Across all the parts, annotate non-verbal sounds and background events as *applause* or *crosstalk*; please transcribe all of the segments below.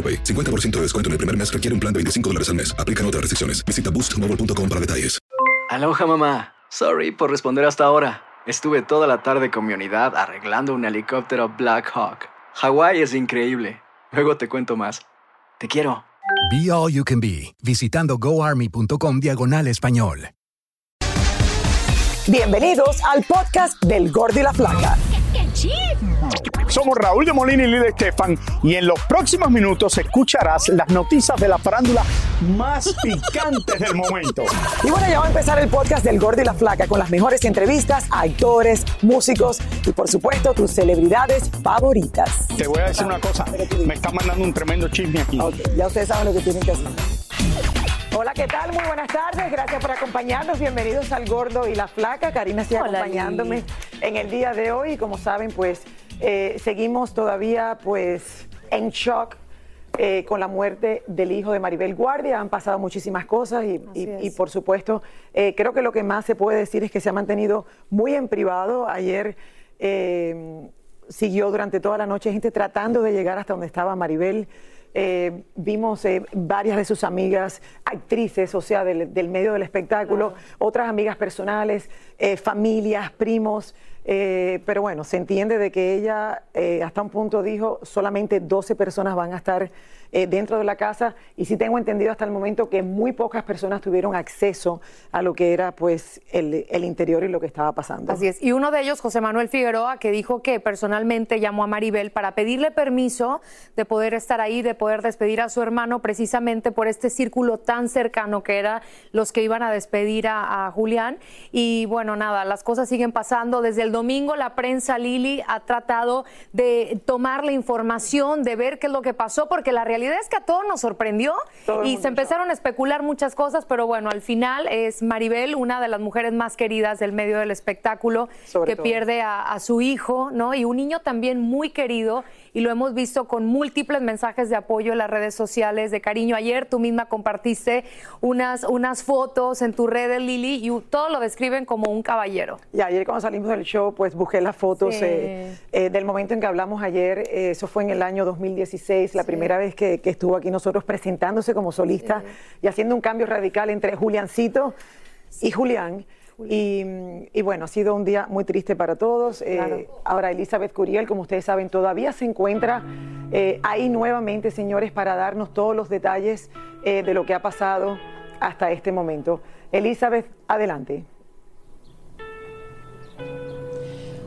AroPay. 50% de descuento en el primer mes requiere un plan de 25 dólares al mes. Aplican otras restricciones. Visita boostmobile.com para detalles. Aloha mamá. Sorry por responder hasta ahora. Estuve toda la tarde con mi unidad arreglando un helicóptero Black Hawk. Hawái es increíble. Luego te cuento más. Te quiero. Be All You Can Be, visitando goarmy.com diagonal español. Bienvenidos al podcast del Gordi y la Flaca. Somos Raúl de Molina y Lidia Estefan y en los próximos minutos escucharás las noticias de la farándula más *laughs* picantes del momento. Y bueno, ya va a empezar el podcast del Gordo y la Flaca con las mejores entrevistas a actores, músicos y por supuesto tus celebridades favoritas. Te voy a decir una cosa, me está mandando un tremendo chisme aquí. Ok, ya ustedes saben lo que tienen que hacer. Hola, ¿qué tal? Muy buenas tardes. Gracias por acompañarnos. Bienvenidos al Gordo y la Flaca. Karina sigue Hola, acompañándome en el día de hoy. Como saben, pues eh, seguimos todavía pues en shock eh, con la muerte del hijo de Maribel Guardia. Han pasado muchísimas cosas y, y- es. y, por supuesto, eh, creo que lo que más se puede decir es que se ha mantenido muy en privado. Ayer eh, siguió durante toda la noche gente tratando de llegar hasta donde estaba Maribel. Vimos varias de sus amigas, actrices, o sea, del, del medio del espectáculo, otras amigas personales, familias, primos. Eh, pero bueno, se entiende de que ella eh, hasta un punto dijo solamente 12 personas van a estar eh, dentro de la casa y sí tengo entendido hasta el momento que muy pocas personas tuvieron acceso a lo que era pues el, el interior y lo que estaba pasando. Así es. Y uno de ellos, José Manuel Figueroa, que dijo que personalmente llamó a Maribel para pedirle permiso de poder estar ahí, de poder despedir a su hermano, precisamente por este círculo tan cercano que era los que iban a despedir a, a Julián. Y bueno, nada, las cosas siguen pasando. Desde el domingo la prensa Lili ha tratado de tomar la información, de ver qué es lo que pasó, porque la realidad es que a todos nos sorprendió Todo el y se empezaron a especular muchas cosas, pero bueno, al final es Maribel, una de las mujeres más queridas del medio del espectáculo, Sobre que todo. pierde a, a su hijo, ¿no? Y un niño también muy querido, y lo hemos visto con múltiples mensajes de apoyo en las redes sociales, de cariño. Ayer tú misma compartiste unas, unas fotos en tus redes, Lili, y todo lo describen como un caballero. Y ayer cuando salimos del show, pues busqué las fotos Sí. eh, eh, del momento en que hablamos ayer. eh, eso fue en el año 2016, la primera vez que, que estuvo aquí nosotros presentándose como solista y haciendo un cambio radical entre Juliancito y Julián. Y, y bueno, ha sido un día muy triste para todos. Eh, ahora, Elizabeth Curiel, como ustedes saben, todavía se encuentra eh, ahí nuevamente, señores, para darnos todos los detalles eh, de lo que ha pasado hasta este momento. Elizabeth, adelante.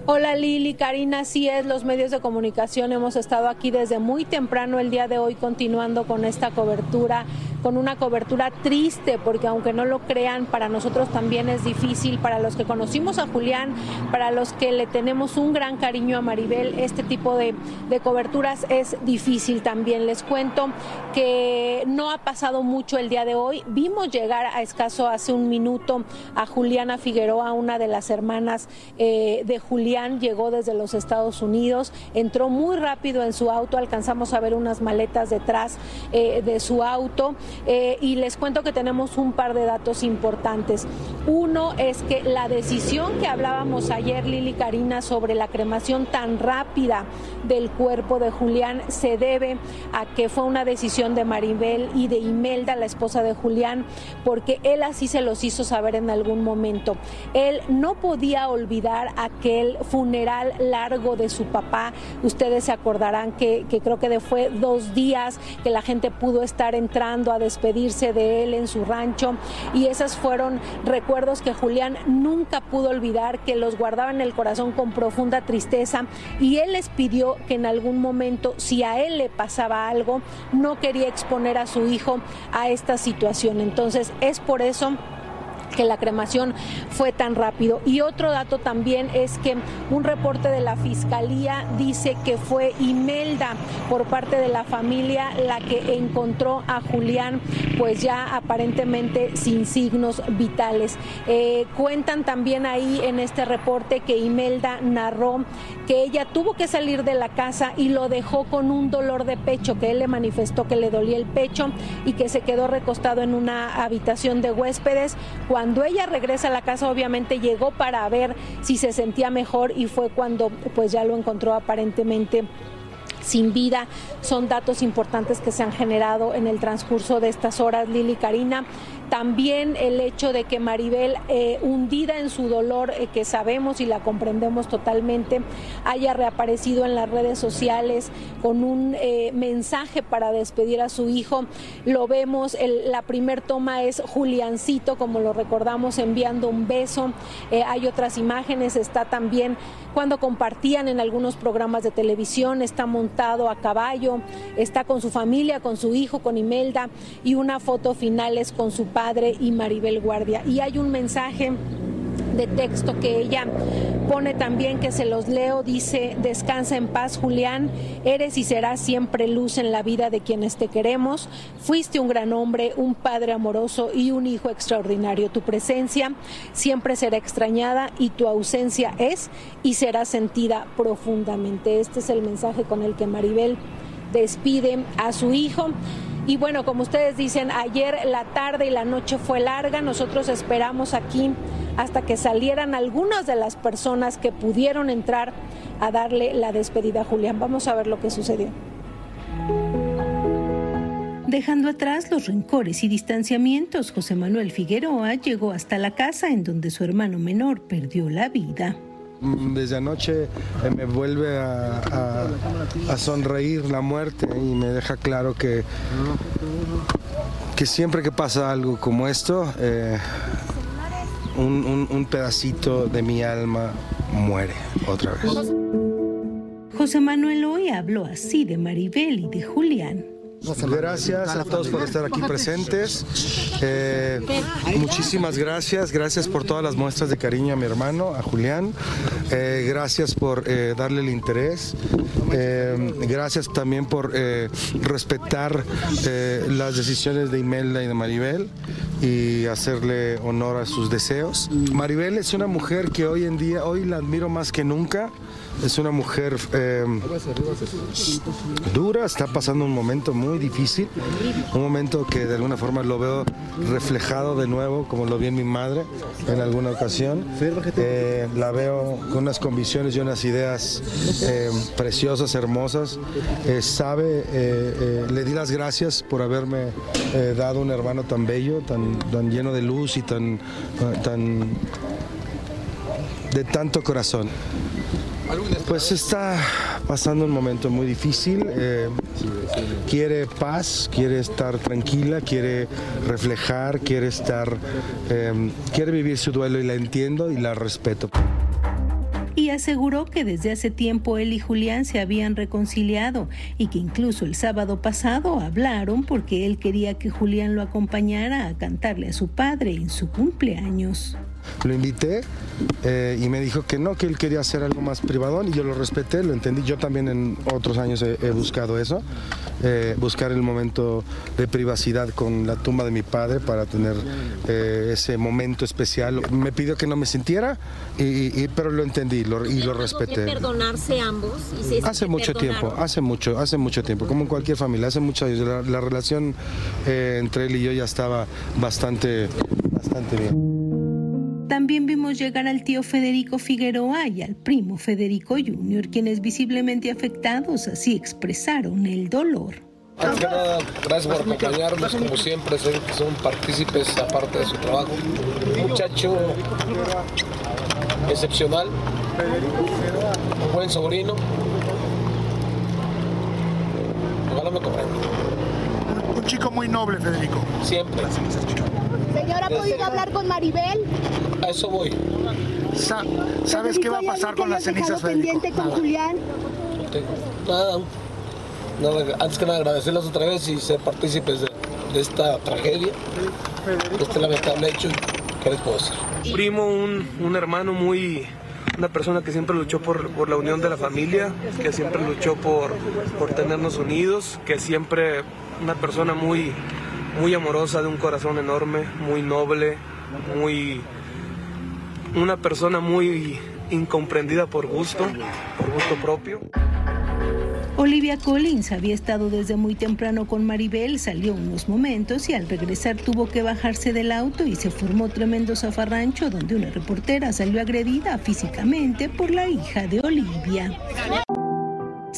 Hola Lili, Karina, así es, los medios de comunicación hemos estado aquí desde muy temprano el día de hoy continuando con esta cobertura, con una cobertura triste, porque aunque no lo crean, para nosotros también es difícil, para los que conocimos a Julián, para los que le tenemos un gran cariño a Maribel, este tipo de, de coberturas es difícil también. Les cuento que no ha pasado mucho el día de hoy, vimos llegar a escaso hace un minuto a Juliana Figueroa, una de las hermanas eh, de Julián, llegó desde los Estados Unidos, entró muy rápido en su auto, alcanzamos a ver unas maletas detrás eh, de su auto eh, y les cuento que tenemos un par de datos importantes. Uno es que la decisión que hablábamos ayer, Lili Karina, sobre la cremación tan rápida del cuerpo de Julián se debe a que fue una decisión de Maribel y de Imelda, la esposa de Julián, porque él así se los hizo saber en algún momento. Él no podía olvidar aquel funeral largo de su papá. Ustedes se acordarán que, creo que fue dos días que la gente pudo estar entrando a despedirse de él en su rancho y esos fueron recuerdos que Julián nunca pudo olvidar, que los guardaba en el corazón con profunda tristeza y él les pidió que en algún momento, si a él le pasaba algo, no quería exponer a su hijo a esta situación. Entonces es por eso que la cremación fue tan rápido. Y otro dato también es que un reporte de la Fiscalía dice que fue Imelda por parte de la familia la que encontró a Julián pues ya aparentemente sin signos vitales. Eh, cuentan también ahí en este reporte que Imelda narró que ella tuvo que salir de la casa y lo dejó con un dolor de pecho, que él le manifestó que le dolía el pecho y que se quedó recostado en una habitación de huéspedes. Cuando ella regresa a la casa, obviamente llegó para ver si se sentía mejor y fue cuando pues ya lo encontró aparentemente sin vida. Son datos importantes que se han generado en el transcurso de estas horas, Lili Karina. También el hecho de que Maribel, eh, hundida en su dolor, eh, que sabemos y la comprendemos totalmente, haya reaparecido en las redes sociales con un eh, mensaje para despedir a su hijo. Lo vemos, la primer toma es Juliancito, como lo recordamos, enviando un beso. hay otras imágenes, está también cuando compartían en algunos programas de televisión, está montado a caballo, está con su familia, con su hijo, con Imelda, y una foto final es con su padre y Maribel Guardia. Y hay un mensaje de texto que ella pone también que se los leo, dice, descansa en paz Julián, eres y serás siempre luz en la vida de quienes te queremos, fuiste un gran hombre, un padre amoroso y un hijo extraordinario. Tu presencia siempre será extrañada y tu ausencia es y será sentida profundamente. Este es el mensaje con el que Maribel despide a su hijo. Y bueno, como ustedes dicen, ayer la tarde y la noche fue larga. Nosotros esperamos aquí hasta que salieran algunas de las personas que pudieron entrar a darle la despedida a Julián. Vamos a ver lo que sucedió. Dejando atrás los rencores y distanciamientos, José Manuel Figueroa llegó hasta la casa en donde su hermano menor perdió la vida. Desde anoche eh, me vuelve a, sonreír la muerte y me deja claro que, que siempre que pasa algo como esto, eh, un, un pedacito de mi alma muere otra vez. José Manuel hoy habló así de Maribel y de Julián. Gracias a todos por estar aquí presentes. Eh, muchísimas gracias. Gracias por todas las muestras de cariño a mi hermano, a Julián. Eh, gracias por eh, darle el interés. gracias también por respetar las decisiones de Imelda y de Maribel y hacerle honor a sus deseos. Maribel es una mujer que hoy en día, hoy la admiro más que nunca. Es una mujer eh, dura, está pasando un momento muy difícil, un momento que de alguna forma lo veo reflejado de nuevo, como lo vi en mi madre en alguna ocasión. Eh, la veo con unas convicciones y unas ideas eh, preciosas, hermosas. sabe, le di las gracias por haberme dado un hermano tan bello, tan, tan lleno de luz y tan, tan de tanto corazón. Pues está pasando un momento muy difícil. Eh, quiere paz, quiere estar tranquila, quiere reflejar, quiere estar, em, quiere vivir su duelo y la entiendo y la respeto. Y aseguró que desde hace tiempo él y Julián se habían reconciliado y que incluso el sábado pasado hablaron porque él quería que Julián lo acompañara a cantarle a su padre en su cumpleaños. Lo invité eh, y me dijo que no, que él quería hacer algo más privado y yo lo respeté, lo entendí. Yo también en otros años he, buscado eso, eh, buscar el momento de privacidad con la tumba de mi padre para tener eh, ese momento especial. Me pidió que no me sintiera, y, pero lo entendí y lo respeté. perdonarse ambos? hace mucho tiempo, hace mucho, hace mucho tiempo, como en cualquier familia, hace muchos años. La, la relación entre él y yo ya estaba bastante, bastante bien. También vimos llegar al tío Federico Figueroa y al primo Federico Jr., quienes visiblemente afectados así expresaron el dolor. Antes que nada, gracias por acompañarnos, como siempre, sé que son partícipes aparte de su trabajo. Muchacho excepcional, un buen sobrino. Ojalá me comprenda. Un chico muy noble, Federico. Siempre. Señor, ¿ha podido hablar con Maribel? A eso voy. Sa- ¿Sabes qué va a pasar con las cenizas, Federico? pendiente con Julián? No tengo Nada. Nada, Antes que nada, agradecerles otra vez y ser partícipes de, de esta tragedia, de este lamentable hecho. ¿Qué les puedo decir? primo, un, un hermano muy, una persona que siempre luchó por, por la unión de la familia, que siempre luchó por, por tenernos unidos, que siempre una persona muy, muy amorosa, de un corazón enorme, muy noble, muy, una persona muy incomprendida por gusto, por gusto propio. Olivia Collins había estado desde muy temprano con Maribel, salió unos momentos y al regresar tuvo que bajarse del auto y se formó tremendo zafarrancho donde una reportera salió agredida físicamente por la hija de Olivia.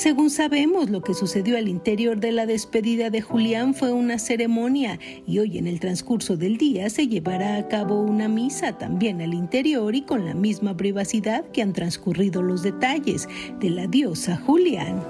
Según sabemos, lo que sucedió al interior de la despedida de Julián fue una ceremonia y hoy en el transcurso del día se llevará a cabo una misa también al interior y con la misma privacidad que han transcurrido los detalles de la diosa Julián.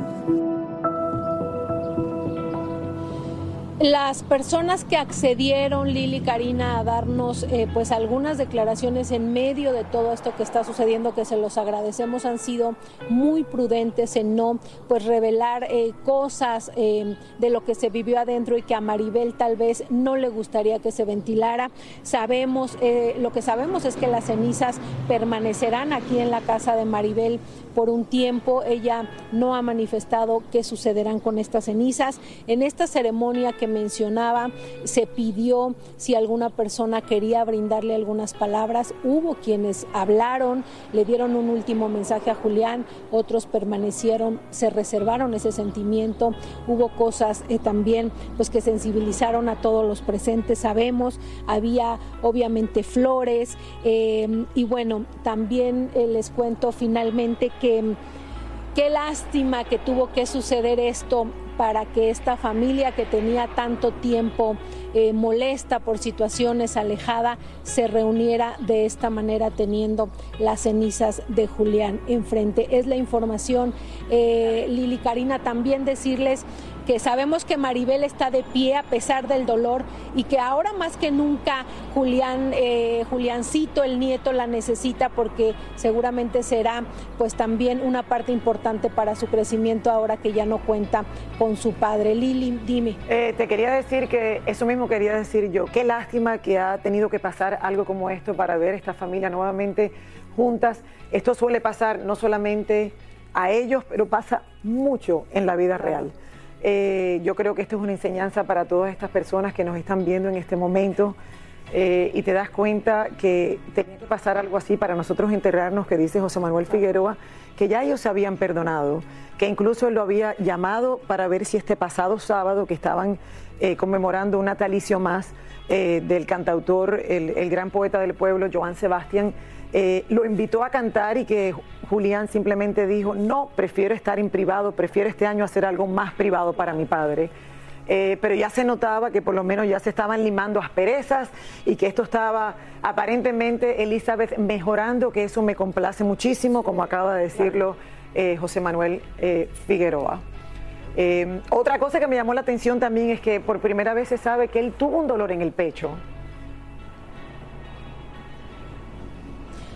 Las personas que accedieron, Lili Karina, a darnos eh, pues algunas declaraciones en medio de todo esto que está sucediendo, que se los agradecemos, han sido muy prudentes en no pues revelar eh, cosas eh, de lo que se vivió adentro y que a Maribel tal vez no le gustaría que se ventilara. Sabemos, eh, lo que sabemos es que las cenizas permanecerán aquí en la casa de Maribel por un tiempo. Ella no ha manifestado qué sucederán con estas cenizas. En esta ceremonia que mencionaba, se pidió si alguna persona quería brindarle algunas palabras. Hubo quienes hablaron, le dieron un último mensaje a Julián, otros permanecieron, se reservaron ese sentimiento. Hubo cosas eh, también pues que sensibilizaron a todos los presentes. Sabemos, había obviamente flores eh, y bueno, también eh, les cuento finalmente qué lástima que tuvo que suceder esto para que esta familia que tenía tanto tiempo eh, molesta por situaciones alejada se reuniera de esta manera teniendo las cenizas de Julián enfrente. Es la información, eh, Lili Karina, también decirles que sabemos que Maribel está de pie a pesar del dolor y que ahora más que nunca Julián, eh, Juliancito, el nieto, la necesita porque seguramente será pues también una parte importante para su crecimiento ahora que ya no cuenta con su padre. Lili, dime. Eh, te quería decir que eso mismo quería decir yo. Qué lástima que ha tenido que pasar algo como esto para ver esta familia nuevamente juntas. Esto suele pasar no solamente a ellos, pero pasa mucho en la vida real. Eh, yo creo que esto es una enseñanza para todas estas personas que nos están viendo en este momento eh, y te das cuenta que tenía que pasar algo así para nosotros enterrarnos, que dice José Manuel Figueroa, que ya ellos se habían perdonado, que incluso él lo había llamado para ver si este pasado sábado que estaban eh, conmemorando un natalicio más del cantautor, el, el gran poeta del pueblo, Joan Sebastián, eh, lo invitó a cantar y que Julián simplemente dijo, no, prefiero estar en privado, prefiero este año hacer algo más privado para mi padre. Eh, pero ya se notaba que por lo menos ya se estaban limando asperezas y que esto estaba aparentemente Elizabeth mejorando, que eso me complace muchísimo, como acaba de decirlo eh, José Manuel Figueroa. Otra cosa que me llamó la atención también es que por primera vez se sabe que él tuvo un dolor en el pecho.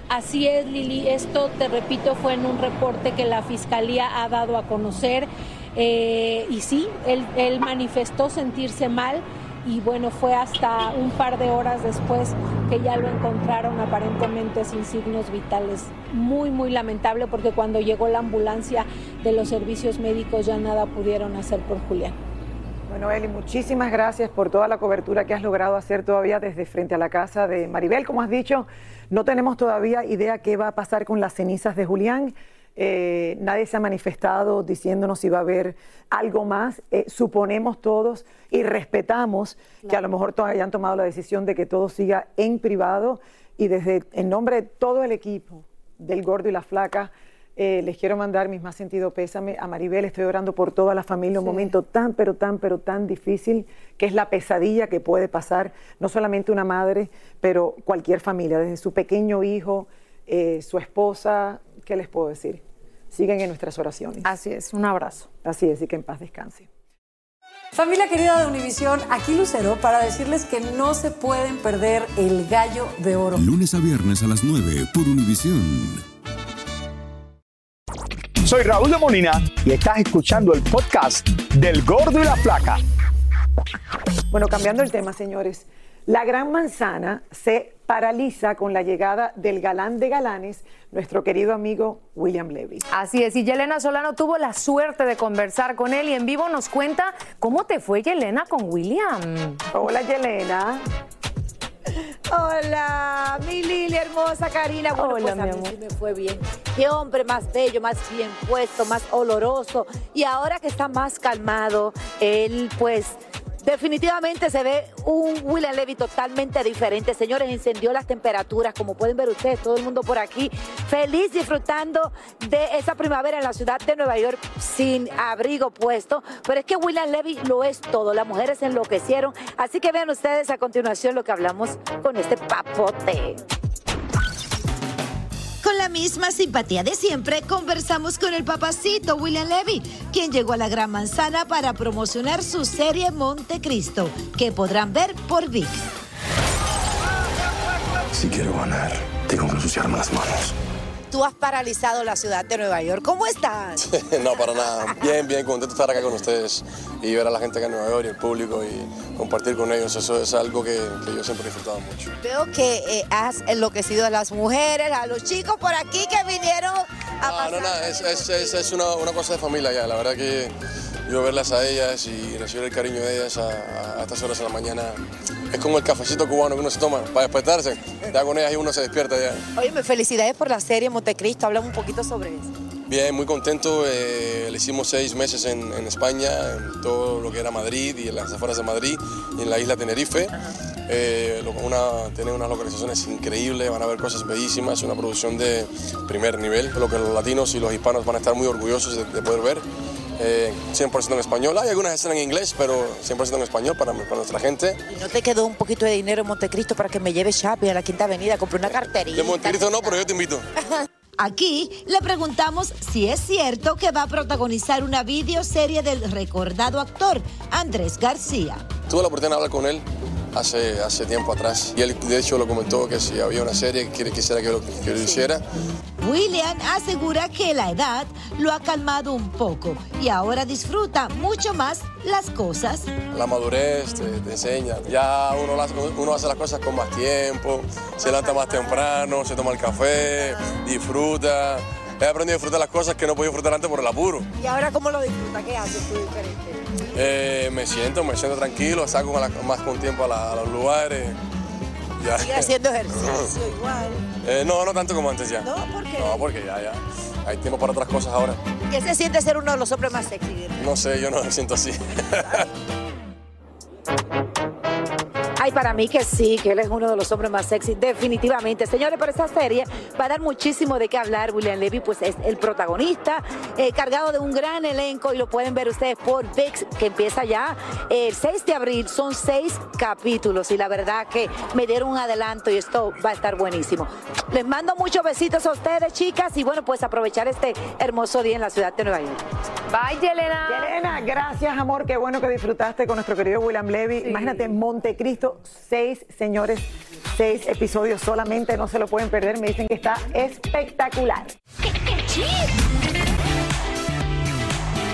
Así es, Lili. Esto, te repito, fue en un reporte que la Fiscalía ha dado a conocer. Eh, y sí, él, él manifestó sentirse mal y bueno, fue hasta un par de horas después que ya lo encontraron aparentemente sin signos vitales. Muy, muy lamentable porque cuando llegó la ambulancia de los servicios médicos ya nada pudieron hacer por Julián. Bueno, Eli, muchísimas gracias por toda la cobertura que has logrado hacer todavía desde frente a la casa de Maribel. Como has dicho, no tenemos todavía idea qué va a pasar con las cenizas de Julián. Eh, nadie se ha manifestado diciéndonos si va a haber algo más. Eh, suponemos todos y respetamos que a lo mejor todavía han tomado la decisión de que todo siga en privado y desde en nombre de todo el equipo del Gordo y la Flaca. Eh, les quiero mandar mis más sentido pésame a Maribel. Estoy orando por toda la familia. Un momento tan, pero tan, pero tan difícil, que es la pesadilla que puede pasar no solamente una madre, pero cualquier familia, desde su pequeño hijo, eh, su esposa, ¿qué les puedo decir? Siguen en nuestras oraciones. Así es, un abrazo. Así es, y que en paz descanse. Familia querida de Univisión, aquí Lucero para decirles que no se pueden perder el gallo de oro. Lunes a viernes a las 9 por Univisión. Soy Raúl de Molina y estás escuchando el podcast del Gordo y la Flaca. Bueno, cambiando el tema, señores. La Gran Manzana se paraliza con la llegada del galán de galanes, nuestro querido amigo William Levy. Así es, y Yelena Solano tuvo la suerte de conversar con él y en vivo nos cuenta cómo te fue Yelena con William. Hola Yelena. Hola, mi Lili hermosa Karina. Bueno, Hola, pues a mi mí amor. sí me fue bien. Qué hombre más bello, más bien puesto, más oloroso. Y ahora que está más calmado, él pues definitivamente se ve un William Levy totalmente diferente. Señores, encendió las temperaturas, como pueden ver ustedes, todo el mundo por aquí, feliz disfrutando de esa primavera en la ciudad de Nueva York sin abrigo puesto. Pero es que William Levy lo es todo. Las mujeres enloquecieron. Así que vean ustedes a continuación lo que hablamos con este papote. Con la misma simpatía de siempre, conversamos con el papacito William Levy, quien llegó a la Gran Manzana para promocionar su serie Montecristo, que podrán ver por VIX. Si quiero ganar, tengo que ensuciarme las manos. Tú has paralizado la ciudad de Nueva York. ¿Cómo estás? *laughs* no, para nada. Bien, bien, contento de estar acá con ustedes y ver a la gente acá en Nueva York y el público y compartir con ellos. Eso es algo que, que yo siempre he disfrutado mucho. Veo que eh, has enloquecido a las mujeres, a los chicos por aquí que vinieron a Ah, pasar. no, nada, es, es, es, es una, una cosa de familia ya. La verdad que yo verlas a ellas y recibir el cariño de ellas a, a- a estas horas de la mañana es como el cafecito cubano que uno se toma para despertarse. Ya con ellas y uno se despierta ya. Oye, felicidades por la serie Montecristo. Hablamos un poquito sobre eso. Bien, muy contento. eh, le hicimos seis meses en, en España, en todo lo que era Madrid y en las afueras de Madrid y en la isla Tenerife. Eh, una, tiene unas localizaciones increíbles, van a ver cosas bellísimas, una producción de primer nivel, lo que los latinos y los hispanos van a estar muy orgullosos de, de poder ver. Eh, 100% en español, hay algunas escenas en inglés, pero 100% en español para, para nuestra gente. ¿Y no te quedó un poquito de dinero en Montecristo para que me lleve shopping a la Quinta Avenida? Compré una carterita. De Montecristo no, pero yo te invito. *laughs* Aquí le preguntamos si es cierto que va a protagonizar una videoserie del recordado actor Andrés García. Tuve la oportunidad de hablar con él hace, hace tiempo atrás y él de hecho lo comentó que si había una serie que quisiera que lo, que lo hiciera. William asegura que la edad lo ha calmado un poco y ahora disfruta mucho más las cosas. La madurez te, te enseña. Ya uno, las- uno hace las cosas con más tiempo, se levanta más temprano, se toma el café, disfruta. He aprendido a disfrutar las cosas que no podía disfrutar antes por el apuro. ¿Y ahora cómo lo disfrutas? ¿Qué haces tú diferente? Eh, me siento, me siento tranquilo, la- más con tiempo a, la- a los lugares. Ya. Sigue haciendo ejercicio *laughs* igual. Eh, no, no tanto como antes ya. No, ¿por qué? No, porque ya, ya. Hay tiempo para otras cosas ahora. ¿Qué se siente ser uno de los hombres más sexy? No sé, yo no me siento así. *laughs* Ay, para mí que sí, que él es uno de los hombres más sexy, definitivamente. Señores, pero esta serie va a dar muchísimo de qué hablar. William Levy, pues es el protagonista, eh, cargado de un gran elenco y lo pueden ver ustedes por VIX, que empieza ya el 6 de abril. Son seis capítulos y la verdad que me dieron un adelanto y esto va a estar buenísimo. Les mando muchos besitos a ustedes, chicas, y bueno, pues aprovechar este hermoso día en la ciudad de Nueva York. Bye, Yelena. Yelena, gracias, amor. Qué bueno que disfrutaste con nuestro querido William Levy. Imagínate, Montecristo, seis, señores, seis episodios solamente. No se lo pueden perder. Me dicen que está espectacular.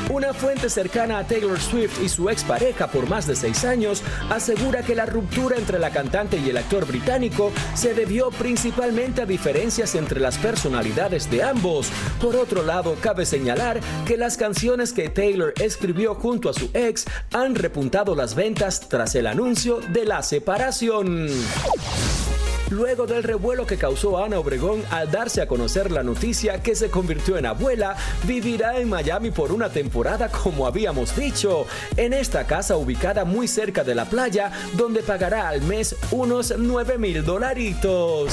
Una fuente cercana a Taylor Swift y su expareja por más de seis años asegura que la ruptura entre la cantante y el actor británico se debió principalmente a diferencias entre las personalidades de ambos. Por otro lado, cabe señalar que las canciones que Taylor escribió junto a su ex han repuntado las ventas tras el anuncio de la separación. Luego del revuelo que causó Ana Obregón al darse a conocer la noticia que se convirtió en abuela, vivirá en Miami por una temporada como habíamos dicho, en esta casa ubicada muy cerca de la playa, donde pagará al mes unos 9 mil dolaritos.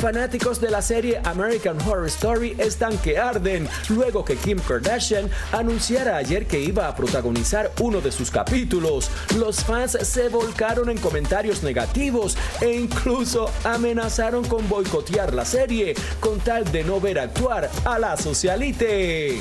Fanáticos de la serie American Horror Story están que arden luego que Kim Kardashian anunciara ayer que iba a protagonizar uno de sus capítulos. Los fans se volcaron en comentarios negativos e incluso amenazaron con boicotear la serie con tal de no ver actuar a la socialite.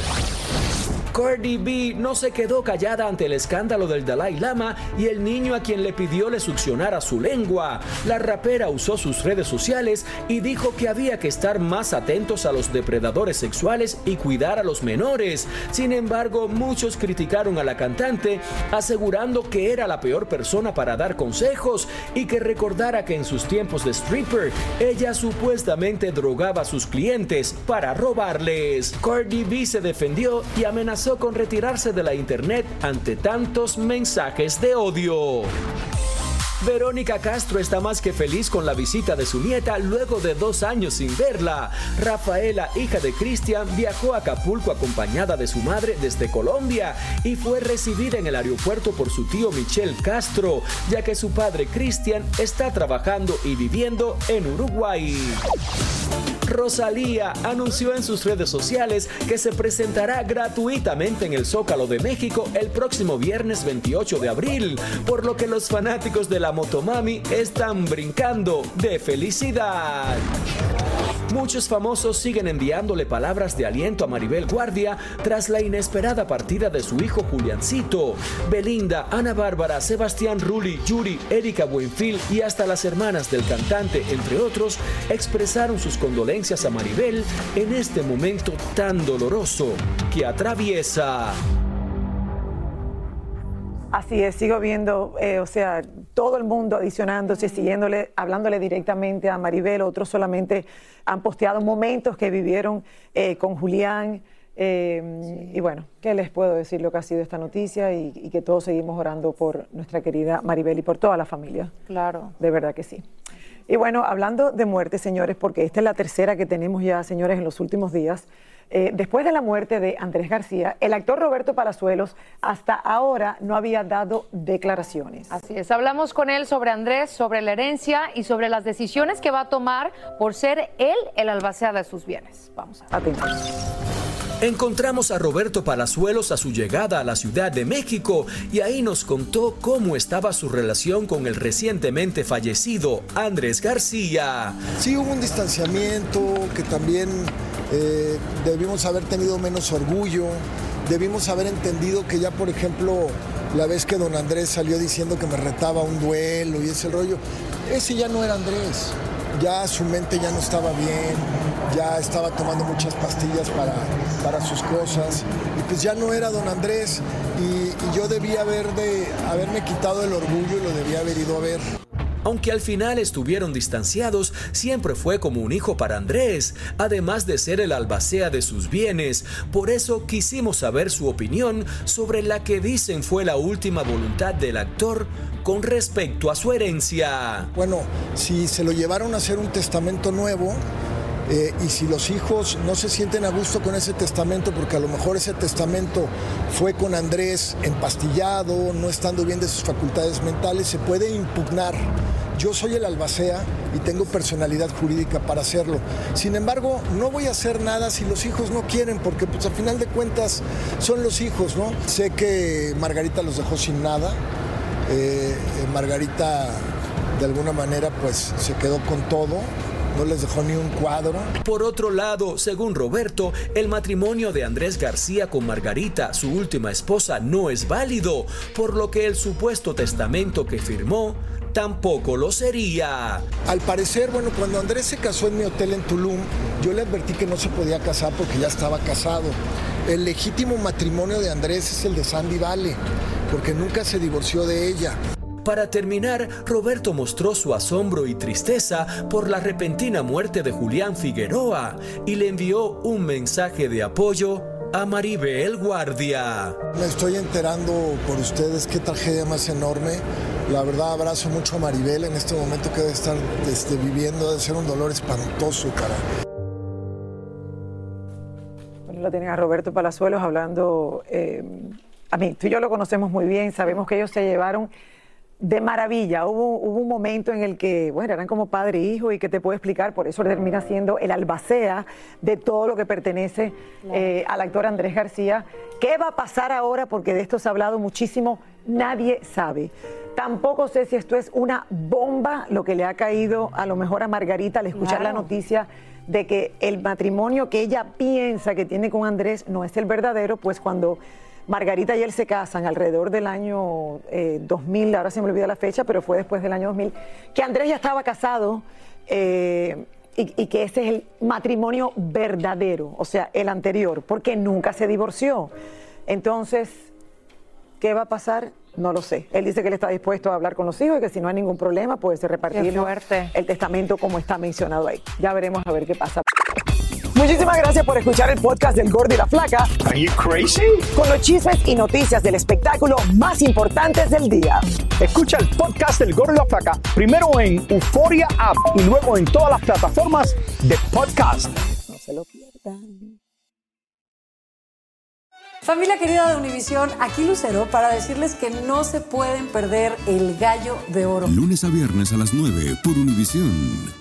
Cardi B no se quedó callada ante el escándalo del Dalai Lama y el niño a quien le pidió le succionara su lengua. La rapera usó sus redes sociales y dijo que había que estar más atentos a los depredadores sexuales y cuidar a los menores. Sin embargo, muchos criticaron a la cantante, asegurando que era la peor persona para dar consejos y que recordara que en sus tiempos de stripper, ella supuestamente drogaba a sus clientes para robarles. Cardi B se defendió y amenazó con retirarse de la internet ante tantos mensajes de odio. Verónica Castro está más que feliz con la visita de su nieta luego de dos años sin verla. Rafaela, hija de Cristian, viajó a Acapulco acompañada de su madre desde Colombia y fue recibida en el aeropuerto por su tío Michel Castro, ya que su padre Cristian está trabajando y viviendo en Uruguay. Rosalía anunció en sus redes sociales que se presentará gratuitamente en el Zócalo de México el próximo viernes 28 de abril, por lo que los fanáticos de la Motomami están brincando de felicidad. Muchos famosos siguen enviándole palabras de aliento a Maribel Guardia tras la inesperada partida de su hijo Juliancito. Belinda, Ana Bárbara, Sebastián Rulli, Yuri, Erika Buenfil y hasta las hermanas del cantante, entre otros, expresaron sus condolencias a Maribel en este momento tan doloroso que atraviesa. Así es, sigo viendo, eh, o sea, todo el mundo adicionándose, siguiéndole, hablándole directamente a Maribel, otros solamente han posteado momentos que vivieron eh, con Julián. eh, Y bueno, ¿qué les puedo decir lo que ha sido esta noticia? Y, y que todos seguimos orando por nuestra querida Maribel y por toda la familia. Claro. De verdad que sí. Y bueno, hablando de muerte, señores, porque esta es la tercera que tenemos ya, señores, en los últimos días. eh, después de la muerte de Andrés García, el actor Roberto Palazuelos hasta ahora no había dado declaraciones. Así es, hablamos con él sobre Andrés, sobre la herencia y sobre las decisiones que va a tomar por ser él el albacea de sus bienes. Vamos a ver. Encontramos a Roberto Palazuelos a su llegada a la Ciudad de México y ahí nos contó cómo estaba su relación con el recientemente fallecido Andrés García. Sí hubo un distanciamiento que también eh, debimos haber tenido menos orgullo, debimos haber entendido que ya, por ejemplo, la vez que don Andrés salió diciendo que me retaba un duelo y ese rollo, ese ya no era Andrés, ya su mente ya no estaba bien, ya estaba tomando muchas pastillas para, para sus cosas y pues ya no era don Andrés y, yo debía haber de, haberme quitado el orgullo y lo debía haber ido a ver. Aunque al final estuvieron distanciados, siempre fue como un hijo para Andrés, además de ser el albacea de sus bienes. Por eso quisimos saber su opinión sobre la que dicen fue la última voluntad del actor con respecto a su herencia. Bueno, si se lo llevaron a hacer un testamento nuevo, eh, y si los hijos no se sienten a gusto con ese testamento, porque a lo mejor ese testamento fue con Andrés empastillado, no estando bien de sus facultades mentales, se puede impugnar. Yo soy el albacea y tengo personalidad jurídica para hacerlo. Sin embargo, no voy a hacer nada si los hijos no quieren, porque pues a final de cuentas son los hijos, ¿no? Sé que Margarita los dejó sin nada. Eh, eh, Margarita de alguna manera pues se quedó con todo no les dejó ni un cuadro. Por otro lado, según Roberto, el matrimonio de Andrés García con Margarita, su última esposa, no es válido, por lo que el supuesto testamento que firmó tampoco lo sería. Al parecer, bueno, cuando Andrés se casó en mi hotel en Tulum, yo le advertí que no se podía casar porque ya estaba casado. El legítimo matrimonio de Andrés es el de Sandy Vale, porque nunca se divorció de ella. Para terminar, Roberto mostró su asombro y tristeza por la repentina muerte de Julián Figueroa y le envió un mensaje de apoyo a Maribel Guardia. Me estoy enterando por ustedes qué tragedia más enorme. La verdad abrazo mucho a Maribel en este momento que debe estar este, viviendo, debe ser un dolor espantoso para... Bueno, lo tienen a Roberto Palazuelos hablando, eh, a mí, tú y yo lo conocemos muy bien, sabemos que ellos se llevaron de maravilla. Hubo, hubo, un momento en el que, bueno, eran como padre e hijo y que te puedo explicar, por eso termina siendo el albacea de todo lo que pertenece eh, al actor Andrés García. ¿Qué va a pasar ahora? Porque de esto se ha hablado muchísimo, nadie sabe. Tampoco sé si esto es una bomba, lo que le ha caído a lo mejor a Margarita al escuchar la noticia de que el matrimonio que ella piensa que tiene con Andrés no es el verdadero, pues cuando Margarita y él se casan alrededor del año 2000, eh, ahora se me olvida la fecha, pero fue después del año 2000, que Andrés ya estaba casado eh, y, y, que ese es el matrimonio verdadero, o sea, el anterior, porque nunca se divorció. Entonces, ¿qué va a pasar? No lo sé. Él dice que él está dispuesto a hablar con los hijos y que si no hay ningún problema, puede repartir el testamento como está mencionado ahí. Ya veremos a ver qué pasa. Muchísimas gracias por escuchar el podcast del Gordo y la Flaca. Are you crazy? Con los chismes y noticias del espectáculo más importantes del día. Escucha el podcast del Gordo y la Flaca primero en Euforia App y luego en todas las plataformas de podcast. No se lo pierdan. Familia querida de Univisión, aquí Lucero para decirles que no se pueden perder el gallo de oro. Lunes a viernes a las 9 por Univisión.